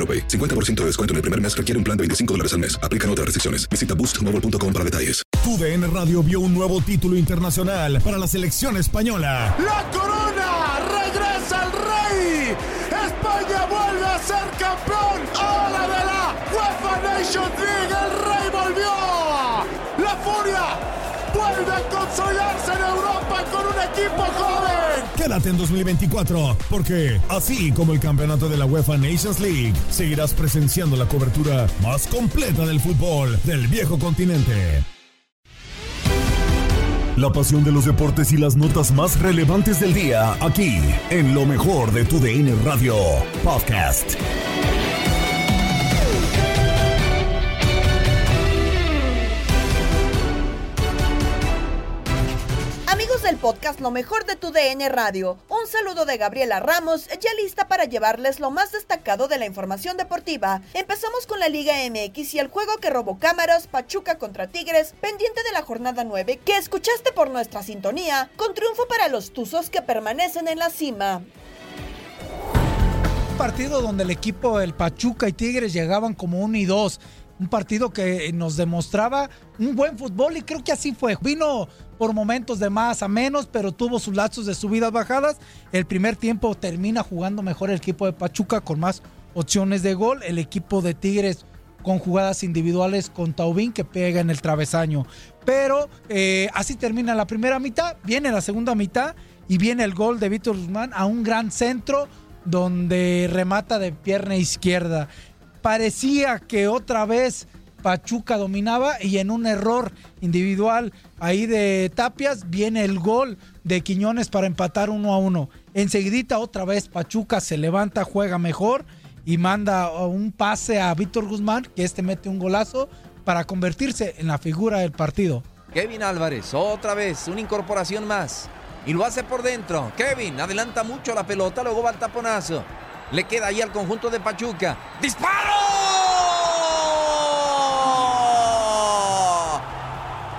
AroPay. 50% de descuento en el primer mes requiere un plan de 25 dólares al mes. Aplican otras restricciones. Visita boostmobile.com para detalles. TUDN Radio vio un nuevo título internacional para la selección española. ¡La corona! ¡Regresa el rey! ¡España vuelve a ser campeón! ¡Ahora de la UEFA Nations League! ¡El rey volvió! ¡La furia! ¡Vuelve a consolidarse en Europa con un equipo joven! Quédate en 2024, porque así como el campeonato de la UEFA Nations League, seguirás presenciando la cobertura más completa del fútbol del viejo continente. La pasión de los deportes y las notas más relevantes del día, aquí, en lo mejor de tu DN Radio Podcast. Del podcast Lo mejor de tu DN Radio, un saludo de Gabriela Ramos, ya lista para llevarles lo más destacado de la información deportiva. Empezamos con la Liga MX y el juego que robó cámaras, Pachuca contra Tigres, pendiente de la jornada 9, que escuchaste por nuestra sintonía, con triunfo para los Tuzos que permanecen en la cima partido donde el equipo del Pachuca y Tigres llegaban como uno y dos. Un partido que nos demostraba un buen fútbol y creo que así fue. Vino por momentos de más a menos, pero tuvo sus lazos de subidas bajadas. El primer tiempo termina jugando mejor el equipo de Pachuca con más opciones de gol. El equipo de Tigres con jugadas individuales con Taubín que pega en el travesaño. Pero eh, así termina la primera mitad, viene la segunda mitad y viene el gol de Víctor Guzmán a un gran centro donde remata de pierna izquierda. Parecía que otra vez Pachuca dominaba y en un error individual ahí de Tapias viene el gol de Quiñones para empatar uno a uno. Enseguidita otra vez Pachuca se levanta, juega mejor y manda un pase a Víctor Guzmán, que este mete un golazo para convertirse en la figura del partido. Kevin Álvarez, otra vez, una incorporación más. Y lo hace por dentro. Kevin adelanta mucho la pelota, luego va al taponazo. Le queda ahí al conjunto de Pachuca. ¡Disparo!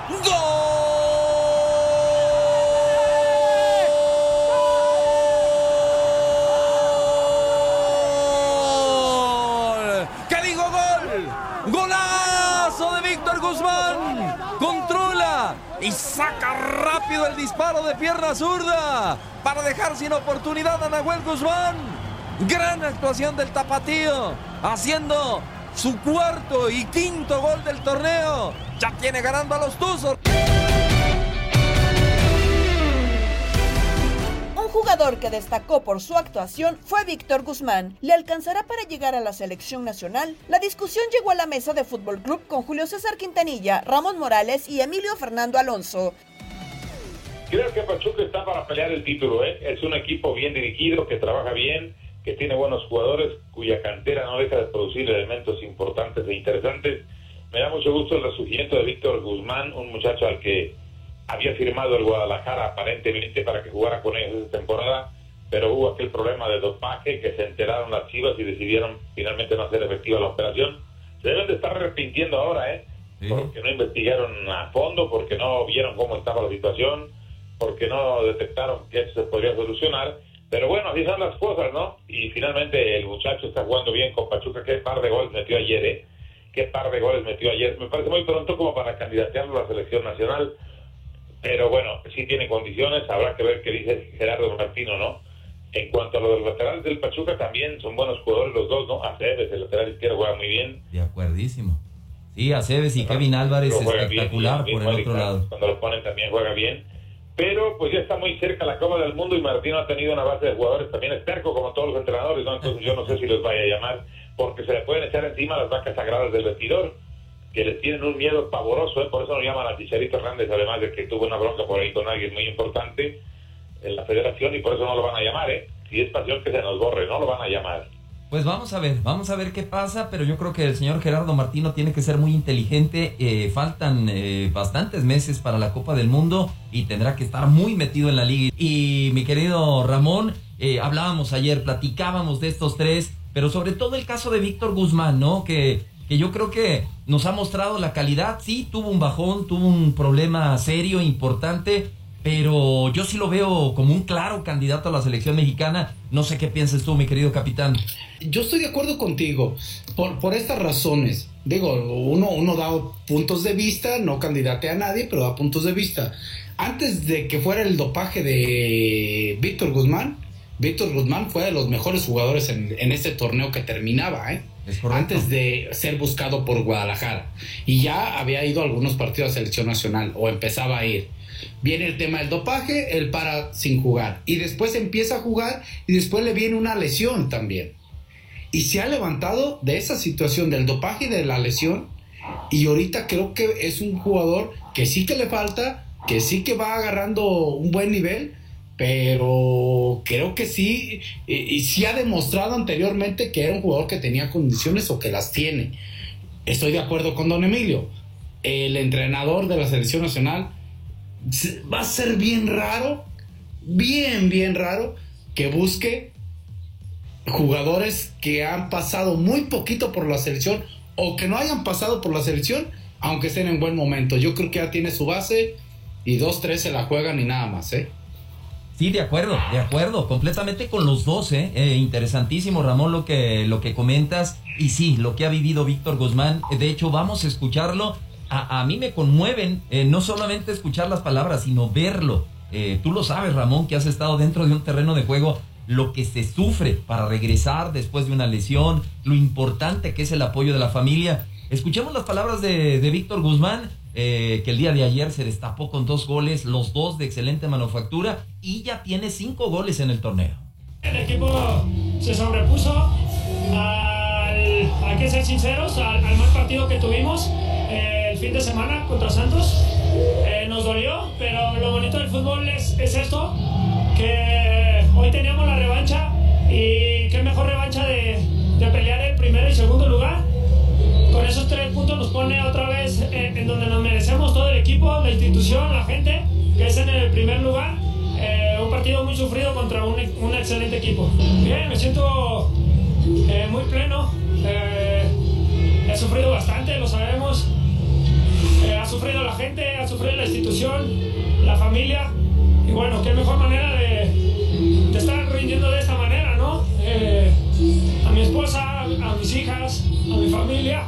¡Gol! ¿Qué digo gol? ¡Golazo de Víctor Guzmán! Controla y saca rápido el disparo de pierna zurda para dejar sin oportunidad a Nahuel Guzmán. Gran actuación del tapatío, haciendo su cuarto y quinto gol del torneo. Ya tiene ganando a los Tuzos. Un jugador que destacó por su actuación fue Víctor Guzmán. ¿Le alcanzará para llegar a la selección nacional? La discusión llegó a la mesa de Fútbol Club con Julio César Quintanilla, Ramón Morales y Emilio Fernando Alonso. Creo que Pachuca está para pelear el título, ¿eh? Es un equipo bien dirigido, que trabaja bien, que tiene buenos jugadores, cuya cantera no deja de producir elementos importantes e interesantes. Me da mucho gusto el resurgimiento de Víctor Guzmán, un muchacho al que había firmado el Guadalajara aparentemente para que jugara con ellos esta temporada, pero hubo aquel problema de dopaje que se enteraron las chivas y decidieron finalmente no hacer efectiva la operación. Se deben de estar arrepintiendo ahora, ¿eh? porque no investigaron a fondo, porque no vieron cómo estaba la situación, porque no detectaron que eso se podría solucionar. Pero bueno, así son las cosas, ¿no? Y finalmente el muchacho está jugando bien con Pachuca. Qué par de goles metió ayer, ¿eh? Qué par de goles metió ayer. Me parece muy pronto como para candidatearlo a la selección nacional. Pero bueno, sí tiene condiciones. Habrá que ver qué dice Gerardo Martino, ¿no? En cuanto a los laterales del Pachuca, también son buenos jugadores los dos, ¿no? Aceves, el lateral izquierdo, juega muy bien. De acuerdísimo. Sí, Aceves y Kevin Álvarez espectacular por el otro lado. Cuando lo ponen también juega bien. Pero pues ya está muy cerca la Copa del Mundo y Martino ha tenido una base de jugadores también esterco como todos los entrenadores, ¿no? Entonces yo no sé si los vaya a llamar porque se le pueden echar encima las vacas sagradas del vestidor que les tienen un miedo pavoroso, ¿eh? por eso lo llaman a Chicharito Hernández, además de que tuvo una bronca por ahí con alguien muy importante en la federación y por eso no lo van a llamar, ¿eh? Si es pasión que se nos borre, no lo van a llamar. Pues vamos a ver, vamos a ver qué pasa, pero yo creo que el señor Gerardo Martino tiene que ser muy inteligente. Eh, faltan eh, bastantes meses para la Copa del Mundo y tendrá que estar muy metido en la liga. Y mi querido Ramón, eh, hablábamos ayer, platicábamos de estos tres, pero sobre todo el caso de Víctor Guzmán, ¿no? Que, que yo creo que nos ha mostrado la calidad. Sí, tuvo un bajón, tuvo un problema serio, importante, pero yo sí lo veo como un claro candidato a la selección mexicana. No sé qué piensas tú, mi querido capitán. Yo estoy de acuerdo contigo por, por estas razones. Digo, uno, uno da puntos de vista, no candidate a nadie, pero da puntos de vista. Antes de que fuera el dopaje de Víctor Guzmán, Víctor Guzmán fue de los mejores jugadores en, en este torneo que terminaba, ¿eh? antes de ser buscado por Guadalajara. Y ya había ido a algunos partidos de selección nacional o empezaba a ir. Viene el tema del dopaje, él para sin jugar. Y después empieza a jugar y después le viene una lesión también. Y se ha levantado de esa situación del dopaje y de la lesión. Y ahorita creo que es un jugador que sí que le falta, que sí que va agarrando un buen nivel, pero creo que sí, y, y sí ha demostrado anteriormente que era un jugador que tenía condiciones o que las tiene. Estoy de acuerdo con don Emilio. El entrenador de la selección nacional va a ser bien raro, bien, bien raro, que busque jugadores que han pasado muy poquito por la selección o que no hayan pasado por la selección, aunque estén en buen momento. Yo creo que ya tiene su base y dos, tres se la juegan y nada más, ¿eh? Sí, de acuerdo, de acuerdo, completamente con los dos, ¿eh? eh interesantísimo, Ramón, lo que, lo que comentas. Y sí, lo que ha vivido Víctor Guzmán. De hecho, vamos a escucharlo a, mí me conmueven eh, no solamente escuchar las palabras, sino verlo. Eh, tú lo sabes, Ramón, que has estado dentro de un terreno de juego, lo que se sufre para regresar después de una lesión, lo importante que es el apoyo de la familia. Escuchemos las palabras de, Víctor Guzmán, eh, que el día de ayer se destapó con dos goles, los dos de excelente manufactura, y ya tiene cinco goles en el torneo. El equipo se sobrepuso al, hay que ser sinceros, al, mal partido que tuvimos fin de semana contra Santos. Eh, nos dolió, pero lo bonito del fútbol es, es, esto, que hoy teníamos la revancha y qué mejor revancha de, de pelear el primer y segundo lugar. Con esos tres puntos nos pone otra vez en, donde nos merecemos todo el equipo, la institución, la gente, que es en el primer lugar. Eh, un partido muy sufrido contra un, un, excelente equipo. Bien, me siento eh, muy pleno. he sufrido bastante, lo sabemos. Sufrido la gente, ha sufrido la institución, la familia. Y bueno, qué mejor manera de, de estar rindiendo de esta manera, ¿no? Eh, a mi esposa, a mis hijas, a mi familia,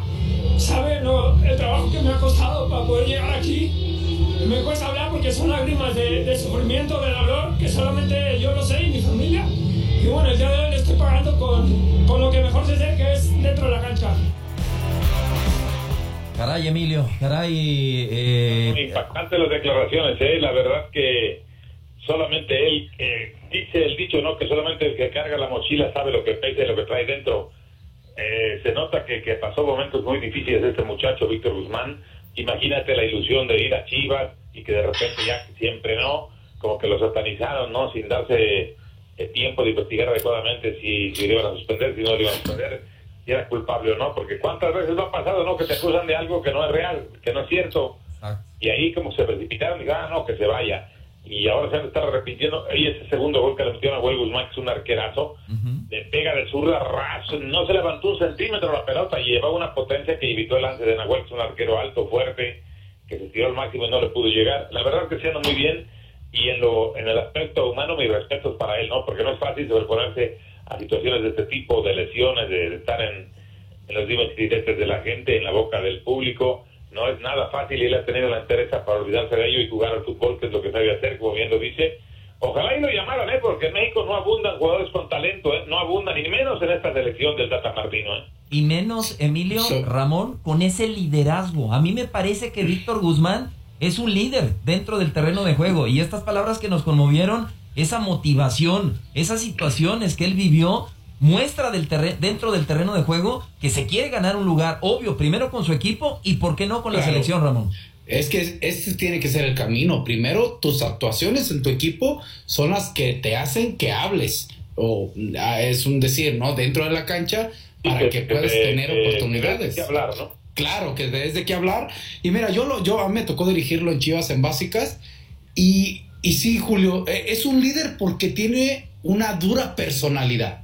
saben el trabajo que me ha costado para poder llegar aquí. Me cuesta hablar porque son lágrimas de, de sufrimiento, de dolor, que solamente yo lo sé y mi familia. Y bueno, el día de hoy le estoy pagando con, con lo que mejor se sé, que es dentro de la cancha. Caray, Emilio, caray. Eh... Impactante las declaraciones, ¿eh? La verdad que solamente él, eh, dice el dicho, ¿no? Que solamente el que carga la mochila sabe lo que pesa y lo que trae dentro. Eh, se nota que, que, pasó momentos muy difíciles este muchacho, Víctor Guzmán. Imagínate la ilusión de ir a Chivas y que de repente ya siempre no, como que lo satanizaron, ¿no? Sin darse eh, tiempo de investigar adecuadamente si, si iban a suspender, si no le iban a suspender si era culpable o no, porque cuántas veces lo ha pasado, ¿no? Que te acusan de algo que no es real, que no es cierto. Y ahí como se precipitaron, y ah, no, que se vaya. y ahora se han estado arrepintiendo. Y ese segundo gol que le metió a Nahuel Guzmán, que es un arquerazo, le pega de zurda raso, no se levantó un centímetro la pelota y llevaba una potencia que evitó el lance de Nahuel, que es un arquero alto, fuerte, que se tiró al máximo y no le pudo llegar. La verdad que se anda muy bien y en, lo, en el aspecto humano, mis respetos para él, ¿no? Porque no es fácil sobreponerse a situaciones de este tipo, de lesiones, de, estar en, en los dimes y diretes de la gente, en la boca del público. No es nada fácil y él ha tenido la entereza para olvidarse de ello y jugar al fútbol, que es lo que sabe hacer, como bien lo dice. Ojalá y lo llamaran, ¿eh? Porque en México no abundan jugadores con talento, ¿eh? No abundan, ni menos en esta selección del Tata Martino, ¿eh? Y menos, Emilio, Ramón, con ese liderazgo. A mí me parece que Víctor Guzmán es un líder dentro del terreno de juego. Y estas palabras que nos conmovieron, esa motivación, esas situaciones que él vivió, muestra del dentro del terreno de juego que se quiere ganar un lugar, obvio, primero con su equipo y por qué no con la selección, Ramón. Es que este tiene que ser el camino. Primero, tus actuaciones en tu equipo son las que te hacen que hables. O ah, es un decir, ¿no? Dentro de la cancha para que, puedas que- tener que- oportunidades. que hablar, ¿no? Claro, que debes de qué hablar. Y mira, yo lo, yo a mí me tocó dirigirlo en Chivas en básicas. Y, y sí, Julio, eh, es un líder porque tiene una dura personalidad.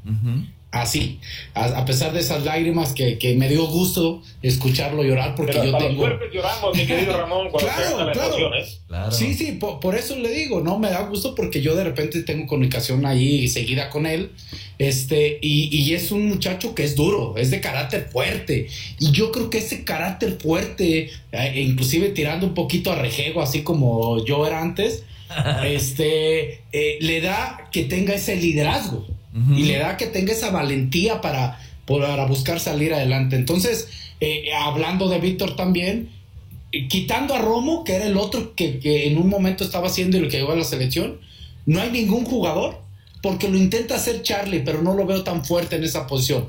Así, a, a pesar de esas lágrimas que, que me dio gusto escucharlo llorar porque Pero yo hasta tengo... los lloramos, mi querido Ramón, cuando claro. emoción, ¿eh? Sí, sí, por, por eso le digo, ¿no? Me da gusto porque yo de repente tengo comunicación ahí seguida con él. Este, y, y es un muchacho que es duro, es de carácter fuerte. Y yo creo que ese carácter fuerte, eh, inclusive tirando un poquito a rejego, así como yo era antes, este, eh, le da que tenga ese liderazgo y le da que tenga esa valentía para, para buscar salir adelante. Entonces, eh, hablando de Víctor también, quitando a Romo, que era el otro que, que en un momento estaba haciendo y lo que llegó a la selección, no hay ningún jugador, porque lo intenta hacer Charlie, pero no lo veo tan fuerte en esa posición.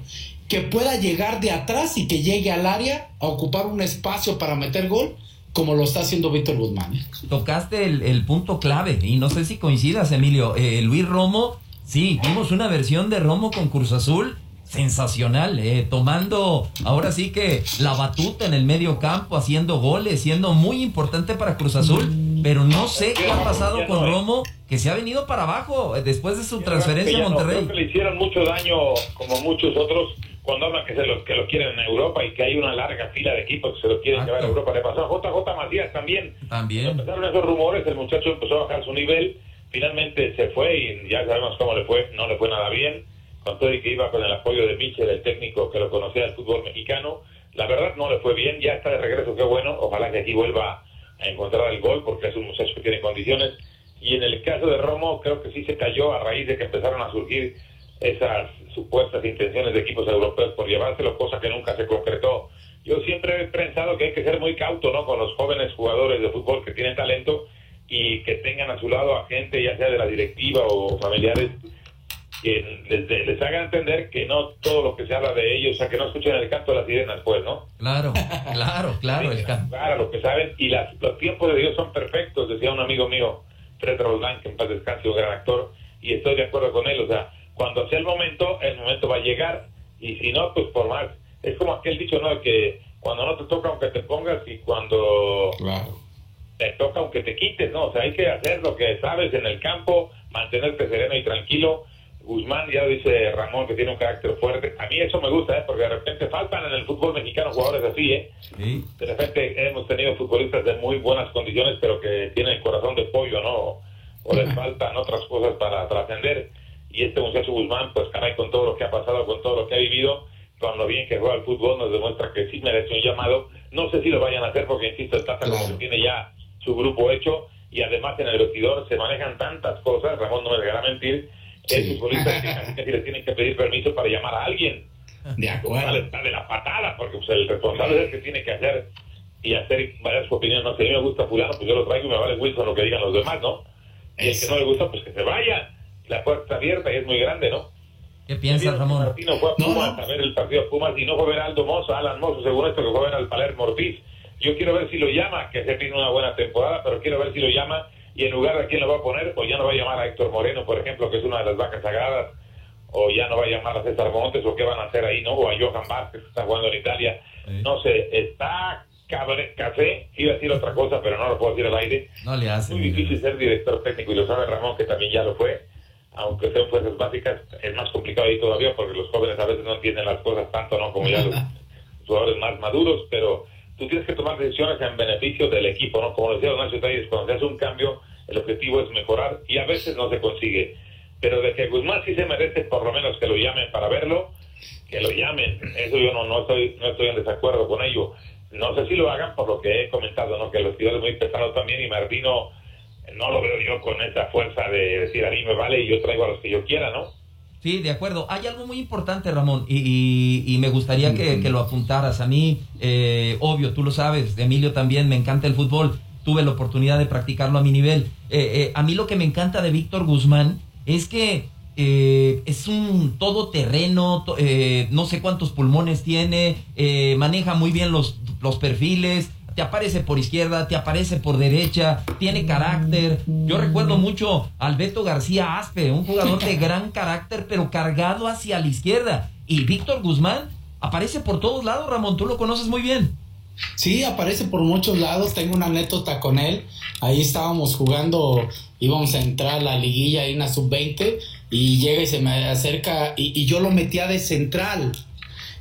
Que pueda llegar de atrás y que llegue al área a ocupar un espacio para meter gol, como lo está haciendo Víctor Guzmán. ¿eh? Tocaste el, el punto clave y no sé si coincidas, Emilio. Eh, Luis Romo, sí, vimos una versión de Romo con Cruz Azul sensacional, eh, tomando ahora sí que la batuta en el medio campo, haciendo goles, siendo muy importante para Cruz Azul, pero no sé qué ha pasado con Romo, que se ha venido para abajo eh, después de su transferencia a no, Monterrey. creo que le hicieron mucho daño, como muchos otros, cuando hablan que, se lo, que lo quieren en Europa y que hay una larga fila de equipos que se lo quieren llevar a Europa. Le pasó a JJ Macías también. También. Empezaron esos rumores, el muchacho empezó a bajar su nivel, finalmente se fue y ya sabemos cómo le fue, no le fue nada bien, con todo y que iba con el apoyo de Michel, el técnico que lo conocía del fútbol mexicano. La verdad no le fue bien, ya está de regreso, qué bueno, ojalá que aquí vuelva a encontrar el gol porque es un muchacho que tiene condiciones. Y en el caso de Romo, creo que sí se cayó a raíz de que empezaron a surgir esas supuestas intenciones de equipos europeos por llevárselo, cosa que nunca se concretó. Yo siempre he pensado que hay que ser muy cauto ¿no? con los jóvenes jugadores de fútbol que tienen talento y que tengan a su lado a gente, ya sea de la directiva o familiares, que les, les hagan entender que no todo lo que se habla de ellos, o sea, que no escuchen el canto de las sirenas, pues, ¿no? Claro, claro, claro. el ca- Jugar a lo que saben y las, los tiempos de Dios son perfectos, decía un amigo mío, Fred Roldán, que en paz descanse, un gran actor, y estoy de acuerdo con él, o sea, cuando sea el momento, el momento va a llegar, y si no, pues por más, es como aquel dicho, ¿no? Que cuando no te toca, aunque te pongas, y cuando te toca, aunque te quites, ¿no? O sea, hay que hacer lo que sabes en el campo, mantenerte sereno y tranquilo. Guzmán, ya lo dice Ramón, que tiene un carácter fuerte. A mí eso me gusta, ¿eh? Porque de repente faltan en el fútbol mexicano jugadores así, ¿eh? De repente hemos tenido futbolistas de muy buenas condiciones, pero que tienen el corazón de pollo, ¿no? O les faltan otras cosas para trascender. Y este muchacho Guzmán, pues caray, con todo lo que ha pasado, con todo lo que ha vivido, con lo bien que juega el fútbol, nos demuestra que sí merece un llamado. No sé si lo vayan a hacer, porque insisto, el Tata como que tiene ya su grupo hecho, y además en el vestidor se manejan tantas cosas, Ramón no me dejará mentir, que hay futbolistas que casi casi les tienen que pedir permiso para llamar a alguien. De acuerdo. Está de la patada, porque pues, el responsable es el que tiene que hacer y hacer varias su opinión. No sé, a mí me gusta fulano, pues yo lo traigo y me vale Wilson lo que digan los demás, ¿no? Y el que no le gusta, pues que se vaya. La puerta está abierta y es muy grande, ¿no? ¿Qué piensas, Ramón? Martino fue a Pumas a ver el partido de Pumas y no fue a ver a Aldo Mozo, a Alan Mozo, según esto que fue a ver al Palermo Ortiz. Yo quiero ver si lo llama, que se tiene una buena temporada, pero quiero ver si lo llama y en lugar de quién lo va a poner, o ya no va a llamar a Héctor Moreno, por ejemplo, que es una de las vacas sagradas, o ya no va a llamar a César Montes, o qué van a hacer ahí, ¿no? O a Johan Vázquez, que está jugando en Italia. No sé, está cabre- café, iba a decir otra cosa, pero no lo puedo decir al aire. No le hace. Muy difícil ser director técnico y lo sabe Ramón, que también ya lo fue. Aunque sean fuerzas básicas, es más complicado ahí todavía porque los jóvenes a veces no entienden las cosas tanto, ¿no? Como ya los jugadores más maduros, pero tú tienes que tomar decisiones en beneficio del equipo, ¿no? Como decía Don Nacho Telles, cuando se hace un cambio, el objetivo es mejorar y a veces no se consigue. Pero de que Guzmán sí se merece por lo menos que lo llamen para verlo, que lo llamen. Eso yo no, no, estoy, no estoy en desacuerdo con ello. No sé si lo hagan por lo que he comentado, ¿no? Que el vestidor es muy pesado también y Martino no lo veo yo con esa fuerza de decir a mí me vale y yo traigo a los que yo quiera, ¿no? Sí, de acuerdo. Hay algo muy importante, Ramón, y, y- y me gustaría que, que lo apuntaras. A mí, eh, obvio, tú lo sabes, Emilio también, me encanta el fútbol. Tuve la oportunidad de practicarlo a mi nivel. Eh, eh, a mí lo que me encanta de Víctor Guzmán es que eh, es un todoterreno, to- eh, no sé cuántos pulmones tiene, eh, maneja muy bien los, los perfiles, te aparece por izquierda, te aparece por derecha, tiene carácter. Yo recuerdo mucho al Beto García Aspe, un jugador de gran carácter, pero cargado hacia la izquierda. Y Víctor Guzmán aparece por todos lados, Ramón, tú lo conoces muy bien. Sí, aparece por muchos lados. Tengo una anécdota con él. Ahí estábamos jugando, íbamos a entrar a la liguilla ahí en la sub-20 y llega y se me acerca y, y yo lo metía de central.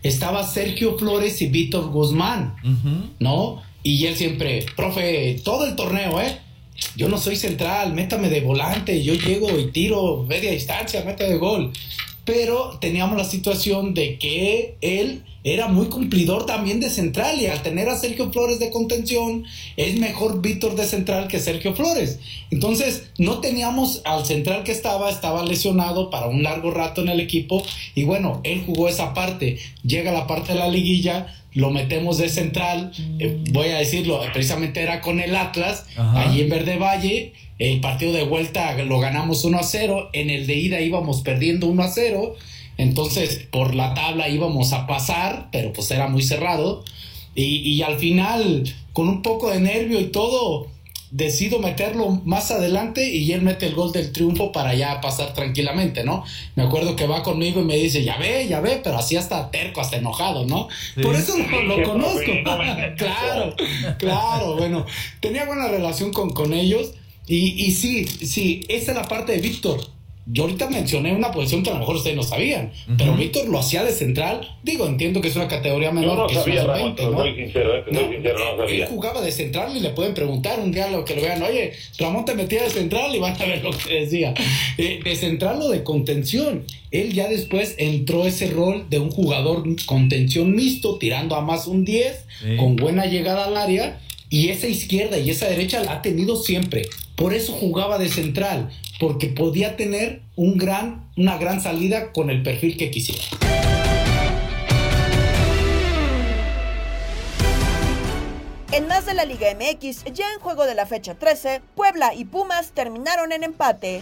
Estaba Sergio Flores y Víctor Guzmán, ¿no? Y él siempre, profe, todo el torneo, ¿eh? Yo no soy central, métame de volante, yo llego y tiro media distancia, mete de gol. Pero teníamos la situación de que él era muy cumplidor también de central y al tener a Sergio Flores de contención es mejor Víctor de central que Sergio Flores. Entonces no teníamos al central que estaba, estaba lesionado para un largo rato en el equipo y bueno, él jugó esa parte. Llega la parte de la liguilla, lo metemos de central, eh, voy a decirlo, precisamente era con el Atlas, Ajá. allí en Verde Valle. El partido de vuelta lo ganamos 1 a 0. En el de ida íbamos perdiendo 1 a 0. Entonces, por la tabla íbamos a pasar, pero pues era muy cerrado. Y, y al final, con un poco de nervio y todo, decido meterlo más adelante y él mete el gol del triunfo para ya pasar tranquilamente, ¿no? Me acuerdo que va conmigo y me dice, ya ve, ya ve, pero así hasta terco, hasta enojado, ¿no? Sí. Por eso lo, lo conozco. claro, claro, bueno, tenía buena relación con, con ellos y, y sí, sí, esa es la parte de Víctor. Yo ahorita mencioné una posición que a lo mejor ustedes no sabían, pero Víctor lo hacía de central. Digo, entiendo que es una categoría Yo menor no que sabía, una Ramón, 20, te ¿no? soy sincero, eh, soy sincero, no él sabía. jugaba de central y le pueden preguntar un día lo que lo vean, oye, Ramón te metía de central y van a ver lo que decía. Eh, de central o de contención. Él ya después entró ese rol de un jugador contención mixto, tirando a más un 10, Sí. con buena llegada al área. Y esa izquierda y esa derecha la ha tenido siempre. Por eso jugaba de central, porque podía tener un gran, una gran salida con el perfil que quisiera. En más de la Liga MX, ya en juego de la fecha 13, Puebla y Pumas terminaron en empate.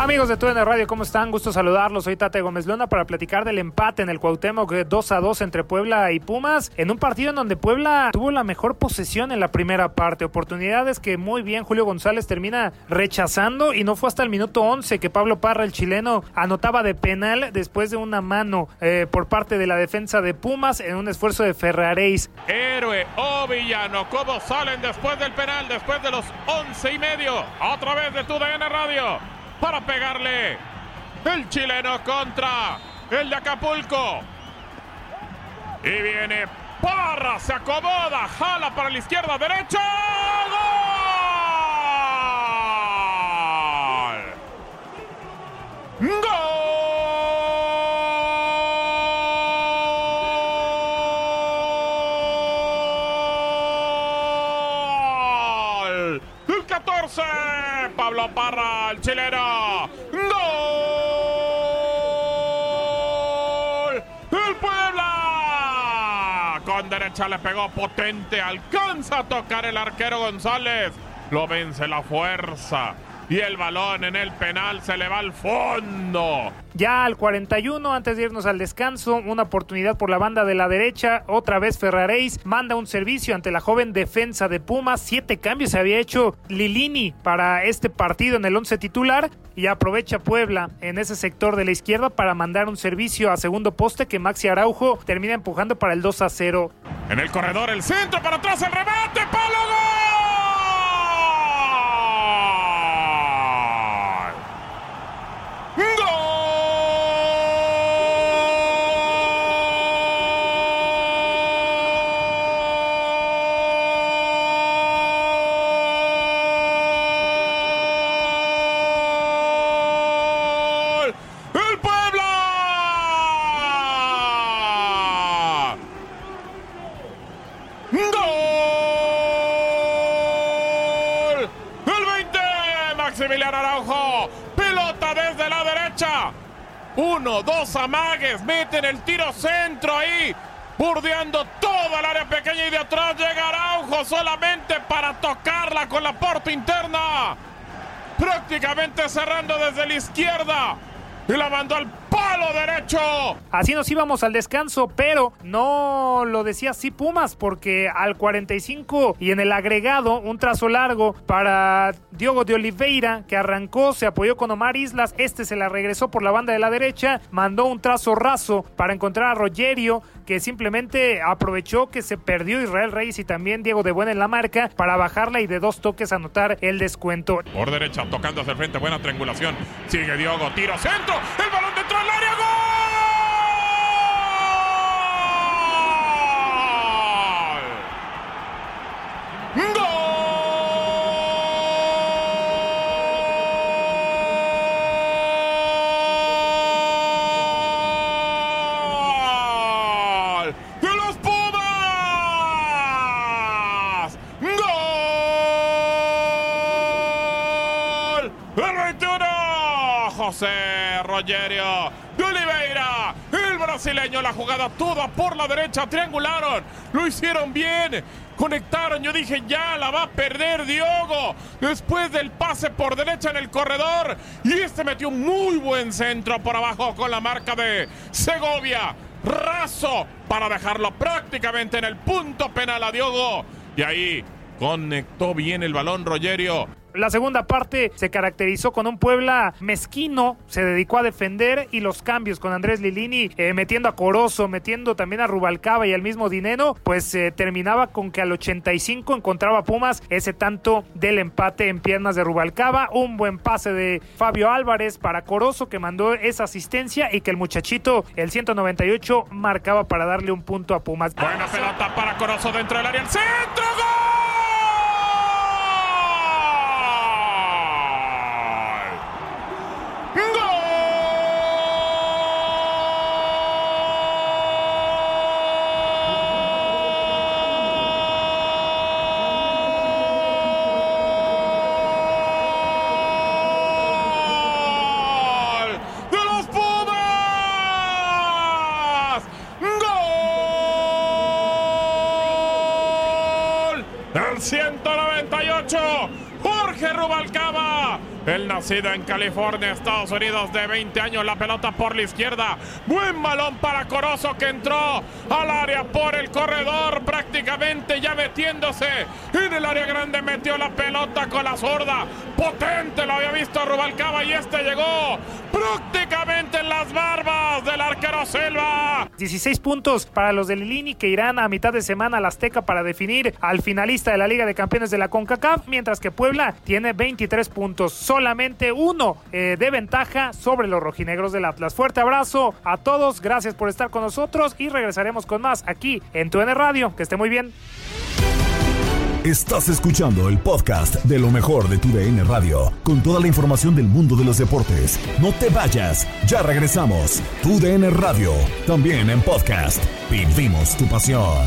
Amigos de TUDN Radio, ¿cómo están? Gusto saludarlos. Soy Tate Gómez Luna para platicar del empate en el Cuauhtémoc eh, 2 a 2 entre Puebla y Pumas, en un partido en donde Puebla tuvo la mejor posesión en la primera parte. Oportunidades que muy bien Julio González termina rechazando y no fue hasta el minuto 11 que Pablo Parra, el chileno, anotaba de penal después de una mano eh, por parte de la defensa de Pumas en un esfuerzo de Ferraréis. Héroe o villano, ¿cómo salen después del penal, después de los once y medio? A través de tu DN Radio, para pegarle el chileno contra el de Acapulco. Y viene Parra, se acomoda, jala para la izquierda, derecha. ¡Gol! ¡Gol! Pablo Parra, el chileno. ¡Gol! ¡El Puebla! Con derecha le pegó potente, alcanza a tocar el arquero González. Lo vence la fuerza. Y el balón en el penal se le va al fondo. Ya al 41, antes de irnos al descanso, una oportunidad por la banda de la derecha. Otra vez Ferraréis manda un servicio ante la joven defensa de Pumas. Siete cambios se había hecho Lilini para este partido en el 11 titular. Y aprovecha Puebla en ese sector de la izquierda para mandar un servicio a segundo poste que Maxi Araujo termina empujando para el 2 a 0. En el corredor, el centro para atrás, el remate, palo gol. ¡Gol! ¡El Puebla! ¡Gol! ¡El 20! Maximiliano Araujo. Pelota desde la derecha. Uno, dos amagues. Meten el tiro centro ahí. Burdeando toda el área pequeña y de atrás llega Araujo solamente para tocarla con la puerta interna. Prácticamente cerrando desde la izquierda. Y la mandó al palo derecho. Así nos íbamos al descanso, pero no lo decía así Pumas, porque al 45 y en el agregado, un trazo largo para Diogo de Oliveira, que arrancó, se apoyó con Omar Islas, este se la regresó por la banda de la derecha, mandó un trazo raso para encontrar a Rogerio, que simplemente aprovechó que se perdió Israel Reyes y también Diego de Buena en la marca para bajarla y de dos toques anotar el descuento. Por derecha, tocando hacia el frente, buena triangulación. Sigue Diogo, tiro centro, el balón dentro del área, gol. ¡Gol! ¡De los Pumas! ¡Gol! ¡El 21! José Rogerio de Oliveira, el brasileño, la jugada toda por la derecha, triangularon, lo hicieron bien, conectaron, yo dije ya la va a perder Diogo, después del pase por derecha en el corredor, y este metió un muy buen centro por abajo con la marca de Segovia, raso para dejarlo prácticamente en el punto penal a Diogo, y ahí conectó bien el balón Rogerio. La segunda parte se caracterizó con un Puebla mezquino, se dedicó a defender y los cambios con Andrés Lilini eh, metiendo a Corozo, metiendo también a Rubalcaba y al mismo Dineno, pues eh, terminaba con que al 85 encontraba Pumas ese tanto del empate en piernas de Rubalcaba, un buen pase de Fabio Álvarez para Corozo que mandó esa asistencia y que el muchachito, el 198, marcaba para darle un punto a Pumas. Buena pelota para Corozo dentro del área, el centro, ¡Gol! ¡De los Pumas! ¡Gol! El 198, Jorge Rubalcaba. El nacido en California, Estados Unidos, de 20 años, la pelota por la izquierda. Buen balón para Corozo que entró al área por el corredor, prácticamente ya metiéndose en el área grande. Metió la pelota con la zurda. Potente lo había visto Rubalcaba y este llegó prácticamente en las barbas del arquero Selva. 16 puntos para los de Lilini que irán a mitad de semana al Azteca para definir al finalista de la Liga de Campeones de la CONCACAF, mientras que Puebla tiene 23 puntos, solamente uno eh, de ventaja sobre los rojinegros del Atlas. Fuerte abrazo a todos, gracias por estar con nosotros y regresaremos con más aquí en Tu N Radio. Que esté muy bien. Estás escuchando el podcast de lo mejor de tu DN Radio, con toda la información del mundo de los deportes. No te vayas, ya regresamos. Tu DN Radio, también en podcast. Vivimos tu pasión.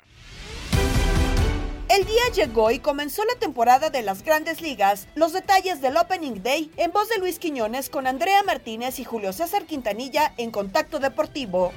El día llegó y comenzó la temporada de las grandes ligas. Los detalles del Opening Day en voz de Luis Quiñones con Andrea Martínez y Julio César Quintanilla en Contacto Deportivo.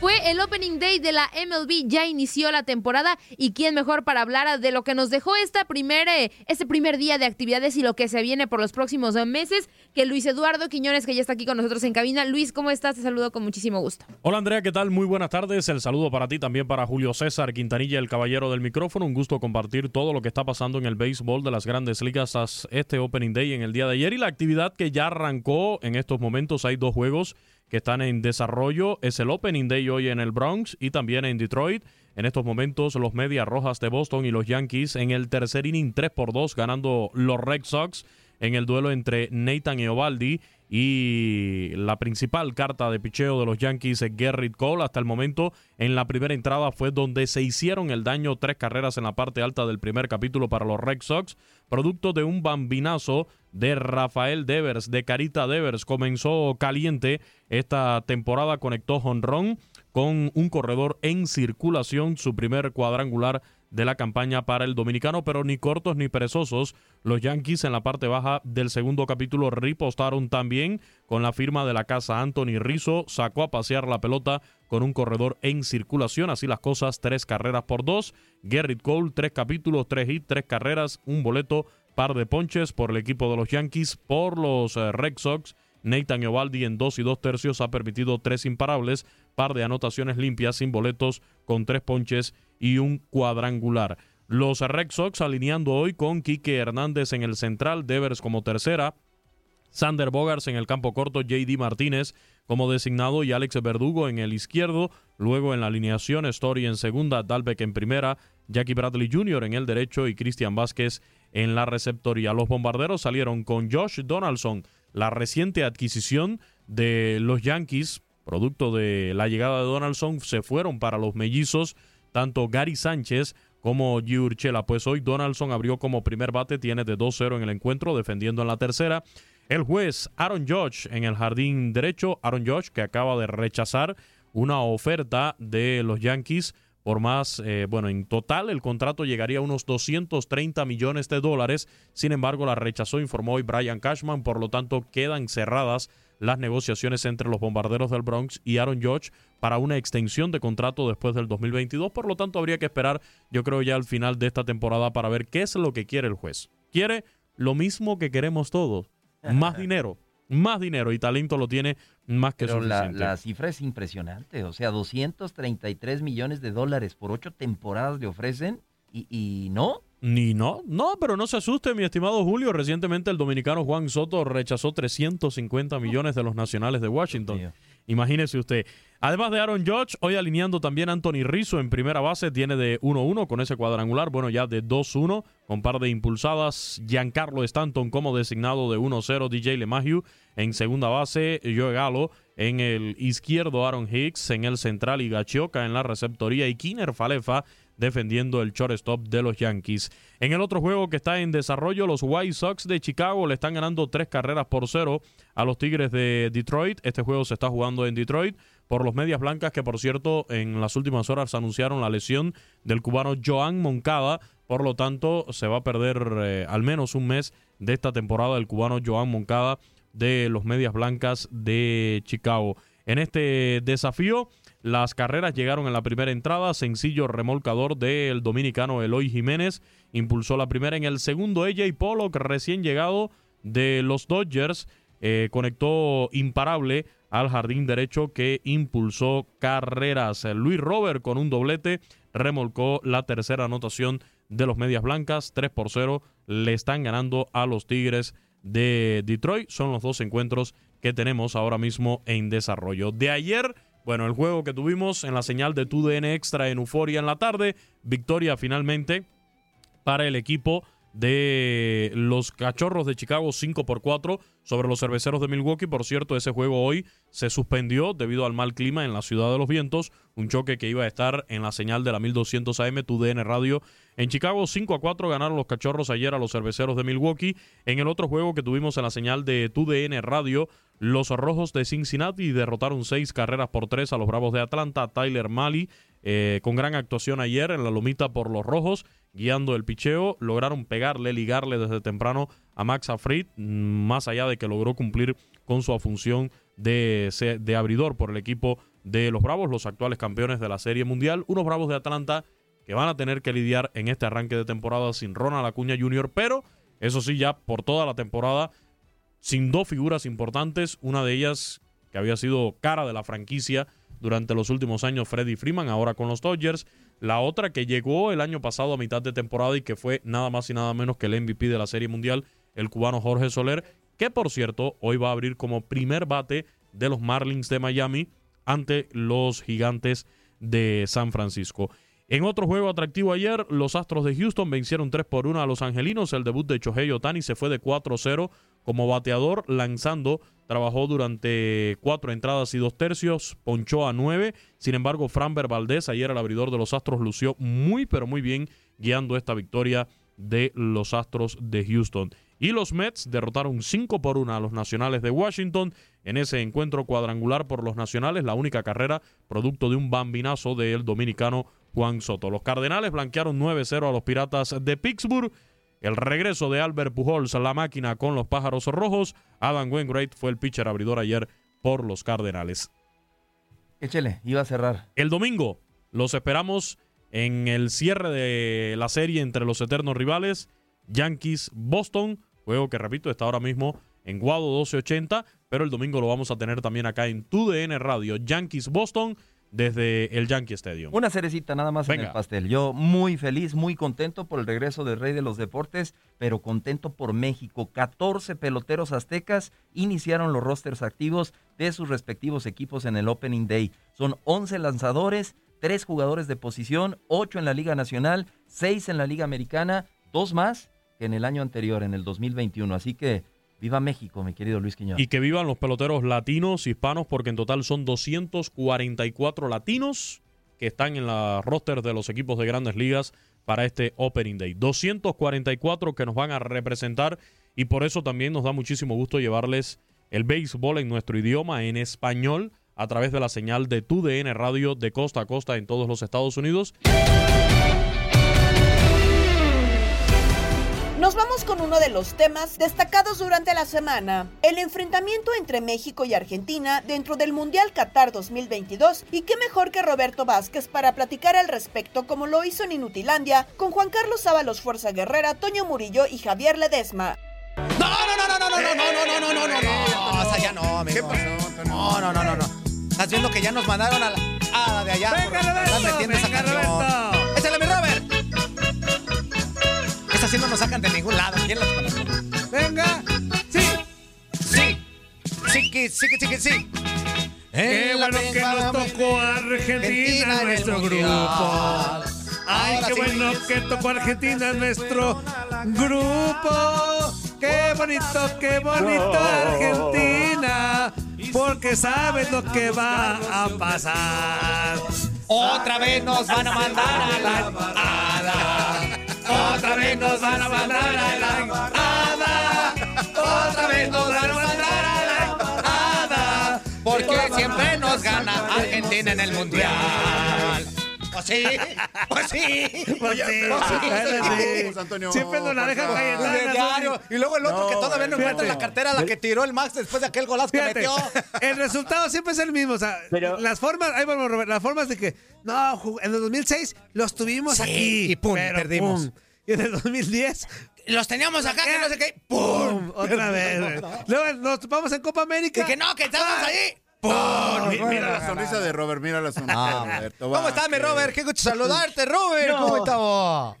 Fue el opening day de la MLB, ya inició la temporada y quién mejor para hablar de lo que nos dejó esta primera, eh, este primer día de actividades y lo que se viene por los próximos meses que Luis Eduardo Quiñones, que ya está aquí con nosotros en cabina. Luis, ¿cómo estás? Te saludo con muchísimo gusto. Hola Andrea, ¿qué tal? Muy buenas tardes. El saludo para ti también para Julio César Quintanilla, el caballero del micrófono. Un gusto compartir todo lo que está pasando en el béisbol de las grandes ligas este opening day en el día de ayer y la actividad que ya arrancó en estos momentos. Hay dos juegos que están en desarrollo. Es el Opening Day hoy en el Bronx y también en Detroit. En estos momentos los Medias Rojas de Boston y los Yankees en el tercer inning 3 por 2 ganando los Red Sox en el duelo entre Nathan Eovaldi y la principal carta de picheo de los Yankees es Garrett Cole. Hasta el momento, en la primera entrada fue donde se hicieron el daño tres carreras en la parte alta del primer capítulo para los Red Sox, producto de un bambinazo de Rafael Devers, de Carita Devers. Comenzó caliente esta temporada, conectó jonrón con un corredor en circulación, su primer cuadrangular de la campaña para el dominicano, pero ni cortos ni perezosos. Los Yankees en la parte baja del segundo capítulo ripostaron también con la firma de la casa Anthony Rizzo, sacó a pasear la pelota con un corredor en circulación, así las cosas, tres carreras por dos. Gerrit Cole, tres capítulos, tres hits, tres carreras, un boleto, par de ponches por el equipo de los Yankees, por los eh, Red Sox. Nathan Eovaldi en dos y dos tercios ha permitido tres imparables, par de anotaciones limpias sin boletos con tres ponches y un cuadrangular. Los Red Sox alineando hoy con Quique Hernández en el central, Devers como tercera, Sander Bogars en el campo corto, JD Martínez como designado y Alex Verdugo en el izquierdo. Luego en la alineación, Story en segunda, Dalbeck en primera, Jackie Bradley Jr. en el derecho y Cristian Vázquez en la receptoría. Los bombarderos salieron con Josh Donaldson, la reciente adquisición de los Yankees, producto de la llegada de Donaldson, se fueron para los mellizos tanto Gary Sánchez como Giurchela. Pues hoy Donaldson abrió como primer bate, tiene de 2-0 en el encuentro, defendiendo en la tercera. El juez Aaron Judge en el jardín derecho, Aaron Judge que acaba de rechazar una oferta de los Yankees por más, eh, bueno, en total el contrato llegaría a unos 230 millones de dólares. Sin embargo, la rechazó, informó hoy Brian Cashman, por lo tanto quedan cerradas las negociaciones entre los bombarderos del Bronx y Aaron Judge para una extensión de contrato después del 2022. Por lo tanto, habría que esperar, yo creo, ya al final de esta temporada para ver qué es lo que quiere el juez. Quiere lo mismo que queremos todos, más dinero. Más dinero y talento lo tiene más que Pero suficiente. La, la cifra es impresionante. O sea, 233 millones de dólares por ocho temporadas le ofrecen y, y no. Ni no, no, pero no se asuste, mi estimado Julio. Recientemente el dominicano Juan Soto rechazó 350 millones de los nacionales de Washington. Imagínese usted. Además de Aaron Judge, hoy alineando también Anthony Rizzo en primera base, tiene de 1-1 con ese cuadrangular, bueno, ya de 2-1 con par de impulsadas. Giancarlo Stanton como designado de 1-0, DJ LeMahieu en segunda base, Joe Galo en el izquierdo, Aaron Hicks en el central y Gachioca en la receptoría y Kiner Falefa defendiendo el shortstop de los Yankees. En el otro juego que está en desarrollo, los White Sox de Chicago le están ganando tres carreras por cero a los Tigres de Detroit. Este juego se está jugando en Detroit por los Medias Blancas, que por cierto en las últimas horas anunciaron la lesión del cubano Joan Moncada. Por lo tanto, se va a perder eh, al menos un mes de esta temporada el cubano Joan Moncada de los Medias Blancas de Chicago. En este desafío, las carreras llegaron en la primera entrada. Sencillo remolcador del dominicano Eloy Jiménez impulsó la primera. En el segundo, AJ Pollock, recién llegado de los Dodgers, eh, conectó imparable al jardín derecho que impulsó carreras. Luis Robert con un doblete remolcó la tercera anotación de los Medias Blancas. 3 por 0 le están ganando a los Tigres de Detroit. Son los dos encuentros que tenemos ahora mismo en desarrollo. De ayer Bueno, el juego que tuvimos en la señal de TUDN Extra en Euforia en la tarde, victoria finalmente para el equipo de los Cachorros de Chicago 5 por 4 sobre los Cerveceros de Milwaukee. Por cierto, ese juego hoy se suspendió debido al mal clima en la Ciudad de los Vientos, un choque que iba a estar en la señal de la 1200 AM TUDN Radio en Chicago. 5 a 4 ganaron los Cachorros ayer a los Cerveceros de Milwaukee. En el otro juego que tuvimos en la señal de TUDN Radio, los Rojos de Cincinnati derrotaron seis carreras por tres a los Bravos de Atlanta. Tyler Malley, eh, con gran actuación ayer en la lomita por los Rojos, guiando el picheo, lograron pegarle, ligarle desde temprano a Max Afrid, mm, más allá de que logró cumplir con su función de, de abridor por el equipo de los Bravos, los actuales campeones de la Serie Mundial. Unos Bravos de Atlanta que van a tener que lidiar en este arranque de temporada sin Ronald Acuña Jr., pero eso sí, ya por toda la temporada sin dos figuras importantes, una de ellas que había sido cara de la franquicia durante los últimos años, Freddie Freeman, ahora con los Dodgers, la otra que llegó el año pasado a mitad de temporada y que fue nada más y nada menos que el MVP de la Serie Mundial, el cubano Jorge Soler, que por cierto hoy va a abrir como primer bate de los Marlins de Miami ante los gigantes de San Francisco. En otro juego atractivo ayer, los Astros de Houston vencieron 3 por 1 a los Angelinos. El debut de Chohei Otani se fue de 4-0 como bateador, lanzando. Trabajó durante cuatro entradas y dos tercios, ponchó a nueve. Sin embargo, Framber Valdez, ayer el abridor de los Astros, lució muy, pero muy bien guiando esta victoria de los Astros de Houston. Y los Mets derrotaron 5 por 1 a los Nacionales de Washington en ese encuentro cuadrangular por los Nacionales, la única carrera producto de un bambinazo del dominicano Juan Soto. Los Cardenales blanquearon 9-0 a los Piratas de Pittsburgh. El regreso de Albert Pujols a la máquina con los Pájaros Rojos. Adam Wainwright fue el pitcher abridor ayer por los Cardenales. Échele, iba a cerrar. El domingo los esperamos en el cierre de la serie entre los eternos rivales Yankees-Boston. Juego que, repito, está ahora mismo en Guado 1280, pero el domingo lo vamos a tener también acá en TUDN Radio. Yankees-Boston desde el Yankee Stadium. Una cerecita nada más en el pastel. Yo muy feliz, muy contento por el regreso del rey de los deportes, pero contento por México. 14 peloteros aztecas iniciaron los rosters activos de sus respectivos equipos en el Opening Day. Son 11 lanzadores, 3 jugadores de posición, 8 en la Liga Nacional, 6 en la Liga Americana, 2 más que en el año anterior, en el 2021. Así que viva México, mi querido Luis Quiñones. Y que vivan los peloteros latinos, hispanos, porque en total son 244 latinos que están en la roster de los equipos de grandes ligas para este Opening Day. 244 que nos van a representar y por eso también nos da muchísimo gusto llevarles el béisbol en nuestro idioma, en español, a través de la señal de TUDN Radio de costa a costa en todos los Estados Unidos. Nos vamos con uno de los temas destacados durante la semana, el enfrentamiento entre México y Argentina dentro del Mundial Qatar 2022 y qué mejor que Roberto Vázquez para platicar al respecto como lo hizo en Inutilandia con Juan Carlos Ábalos Fuerza Guerrera, Toño Murillo y Javier Ledesma. No, no, no, no, no, no, no, no, no, no, no, no, no, o sea, ya no, amigo. No, no, no, no, no. Estás viendo que ya nos mandaron a la hada de allá. Venga, Roberto, esa venga. Roberto. Esas sí no nos sacan de ningún lado. ¿Quién las conoce? Venga. Sí. Sí. Sí, que sí, que sí, que sí. Qué bueno que nos tocó Argentina en nuestro grupo. Ay, qué bueno que tocó Argentina en nuestro grupo. Qué bonito, qué bonito Argentina. Porque sabes lo que va a pasar. Otra vez nos van a mandar a la hada. Otra vez nos van a mandar a la. Otra vez nos van a mandar a la hada. Porque siempre nos gana Argentina en el mundial. Pues sí, pues sí. Pues sí, pues sí. Siempre nos la dejan Cayetana, De diario. Zuli. Y luego el otro que todavía no encuentra la cartera, la que tiró el Max después de aquel golazo que metió. el resultado siempre es el mismo. O sea, las formas, ahí vamos, Robert, las formas de que, no, en el 2006 los tuvimos Sí, aquí. y pum, perdimos. Y en el 2010, Los teníamos acá, que no sé qué. ¡pum! Otra vez. güey. Luego nos topamos en Copa América. Y que no, que estamos ahí. ¡Pum! Mi- Mira la sonrisa de Robert, mira la sonrisa de Roberto. ¿Cómo estás, mi Robert? Qué gusto saludarte, Robert. No. ¿Cómo estamos?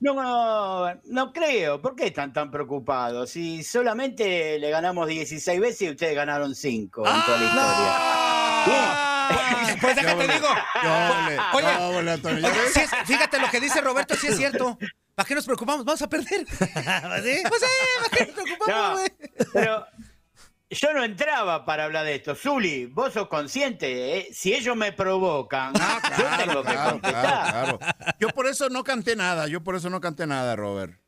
No, no, no creo. ¿Por qué están tan preocupados? Si solamente le ganamos 16 veces y ustedes ganaron 5 en toda la historia. Pues déjate digo. Oye, Oye, sí es- fíjate lo que dice Roberto, sí es cierto. ¿Para qué nos preocupamos? Vamos a perder. Pues sí, ¿para qué nos preocupamos, No, güey? Yo no entraba para hablar de esto. Zuli, vos sos consciente, ¿eh? si ellos me provocan, yo tengo que Claro, contestar. claro, claro. Yo por eso no canté nada, yo por eso no canté nada, Robert.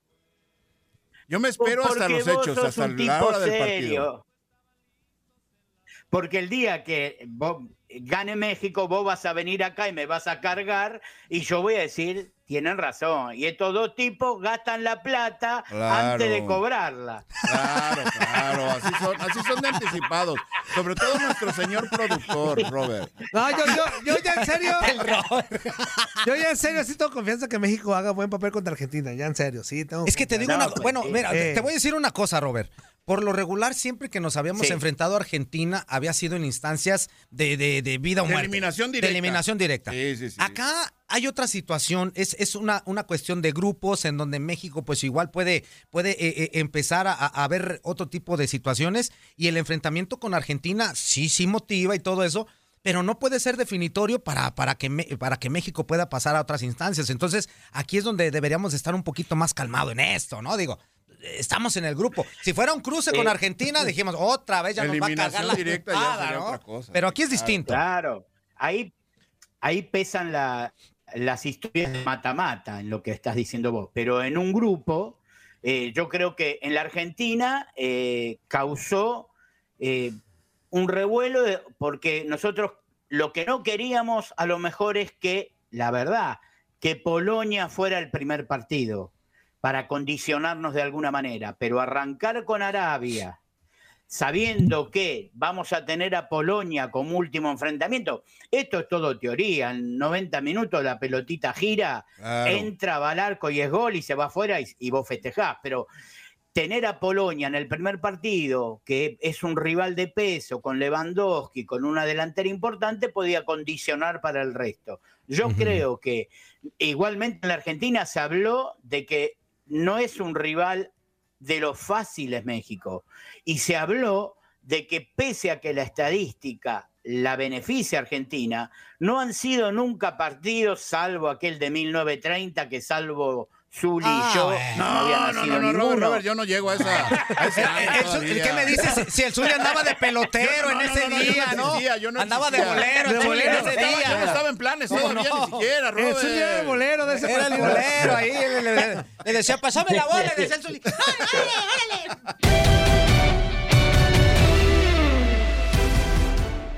Yo me espero hasta Porque los hechos, hasta la hora del partido. serio. Porque el día que vos gane México, vos vas a venir acá y me vas a cargar y yo voy a decir, tienen razón. Y estos dos tipos gastan la plata Claro. antes de cobrarla. Claro, claro, así son, así son de anticipados. Sobre todo nuestro señor productor, Robert. No, yo, yo, yo ya en serio. Yo ya en serio sí tengo confianza que México haga buen papel contra Argentina. Ya en serio, sí. Tengo Es que te digo una. Bueno, mira, Eh, te voy a decir una cosa, Robert. Por lo regular, siempre que nos habíamos Sí. enfrentado a Argentina, había sido en instancias de, de- de vida o De muerte. eliminación De directa. eliminación directa. Sí, sí, sí. Acá hay otra situación, es, es una, una cuestión de grupos en donde México pues igual puede, puede eh, eh, empezar a, a ver otro tipo de situaciones y el enfrentamiento con Argentina sí, sí motiva y todo eso, pero no puede ser definitorio para, para, que, para que México pueda pasar a otras instancias. Entonces aquí es donde deberíamos estar un poquito más calmado en esto, ¿no? Digo, estamos en el grupo. Si fuera un cruce con Eh, Argentina, dijimos, otra vez ya nos va a cargar la directa ya patada, sería ¿no? otra cosa. Pero aquí es distinto. Claro, ahí, ahí pesan la- las historias de mata-mata en lo que estás diciendo vos. Pero en un grupo, eh, yo creo que en la Argentina eh, causó eh, un revuelo de- porque nosotros lo que no queríamos a lo mejor es que, la verdad, que Polonia fuera el primer partido para condicionarnos de alguna manera, pero arrancar con Arabia, sabiendo que vamos a tener a Polonia como último enfrentamiento. Esto es todo teoría. En 90 minutos la pelotita gira, Claro. entra va al arco y es gol y se va afuera y, y vos festejás. Pero tener a Polonia en el primer partido, que es un rival de peso, con Lewandowski, con una delantera importante, podía condicionar para el resto. Yo creo que igualmente en la Argentina se habló de que no es un rival de los fáciles México. Y se habló de que pese a que la estadística la beneficia Argentina, no han sido nunca partidos, salvo aquel de 1930, que salvo Zuli Ah, yo, no, había No, no, nacido no, no. Robert, Robert, yo no llego a esa. a ese El- el-. ¿Qué me dices? Si- Si el suyo andaba de pelotero en ese no, no, yo día, no ¿no? existía, yo no andaba de bolero, De Zuli bolero, en ese estaba- día. yo no estaba en planes ¿Cómo todavía, no? ni siquiera, El Zuli Robert. era el bolero de ese Era el bolero ahí. Le, le- le decía, pasame la bola, le decía el Zuli.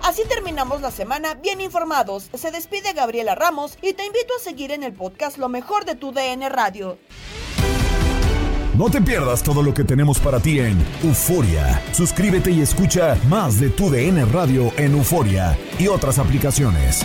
Así terminamos la semana bien informados. Se despide Gabriela Ramos y te invito a seguir en el podcast Lo mejor de tu DN Radio. No te pierdas todo lo que tenemos para ti en Euforia. Suscríbete y escucha más de tu DN Radio en Euforia y otras aplicaciones.